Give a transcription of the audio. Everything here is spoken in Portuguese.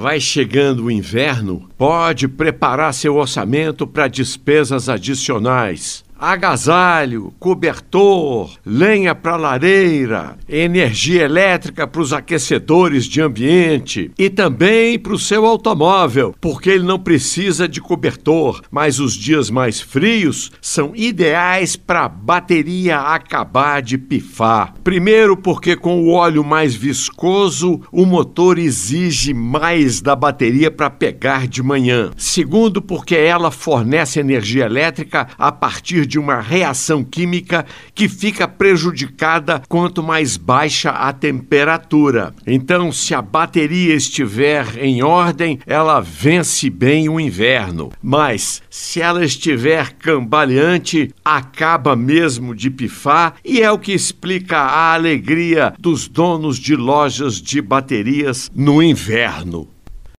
Vai chegando o inverno, pode preparar seu orçamento para despesas adicionais agasalho, cobertor, lenha para lareira, energia elétrica para os aquecedores de ambiente e também para o seu automóvel, porque ele não precisa de cobertor, mas os dias mais frios são ideais para a bateria acabar de pifar. Primeiro, porque com o óleo mais viscoso, o motor exige mais da bateria para pegar de manhã. Segundo, porque ela fornece energia elétrica a partir de uma reação química que fica prejudicada quanto mais baixa a temperatura. Então, se a bateria estiver em ordem, ela vence bem o inverno. Mas, se ela estiver cambaleante, acaba mesmo de pifar e é o que explica a alegria dos donos de lojas de baterias no inverno.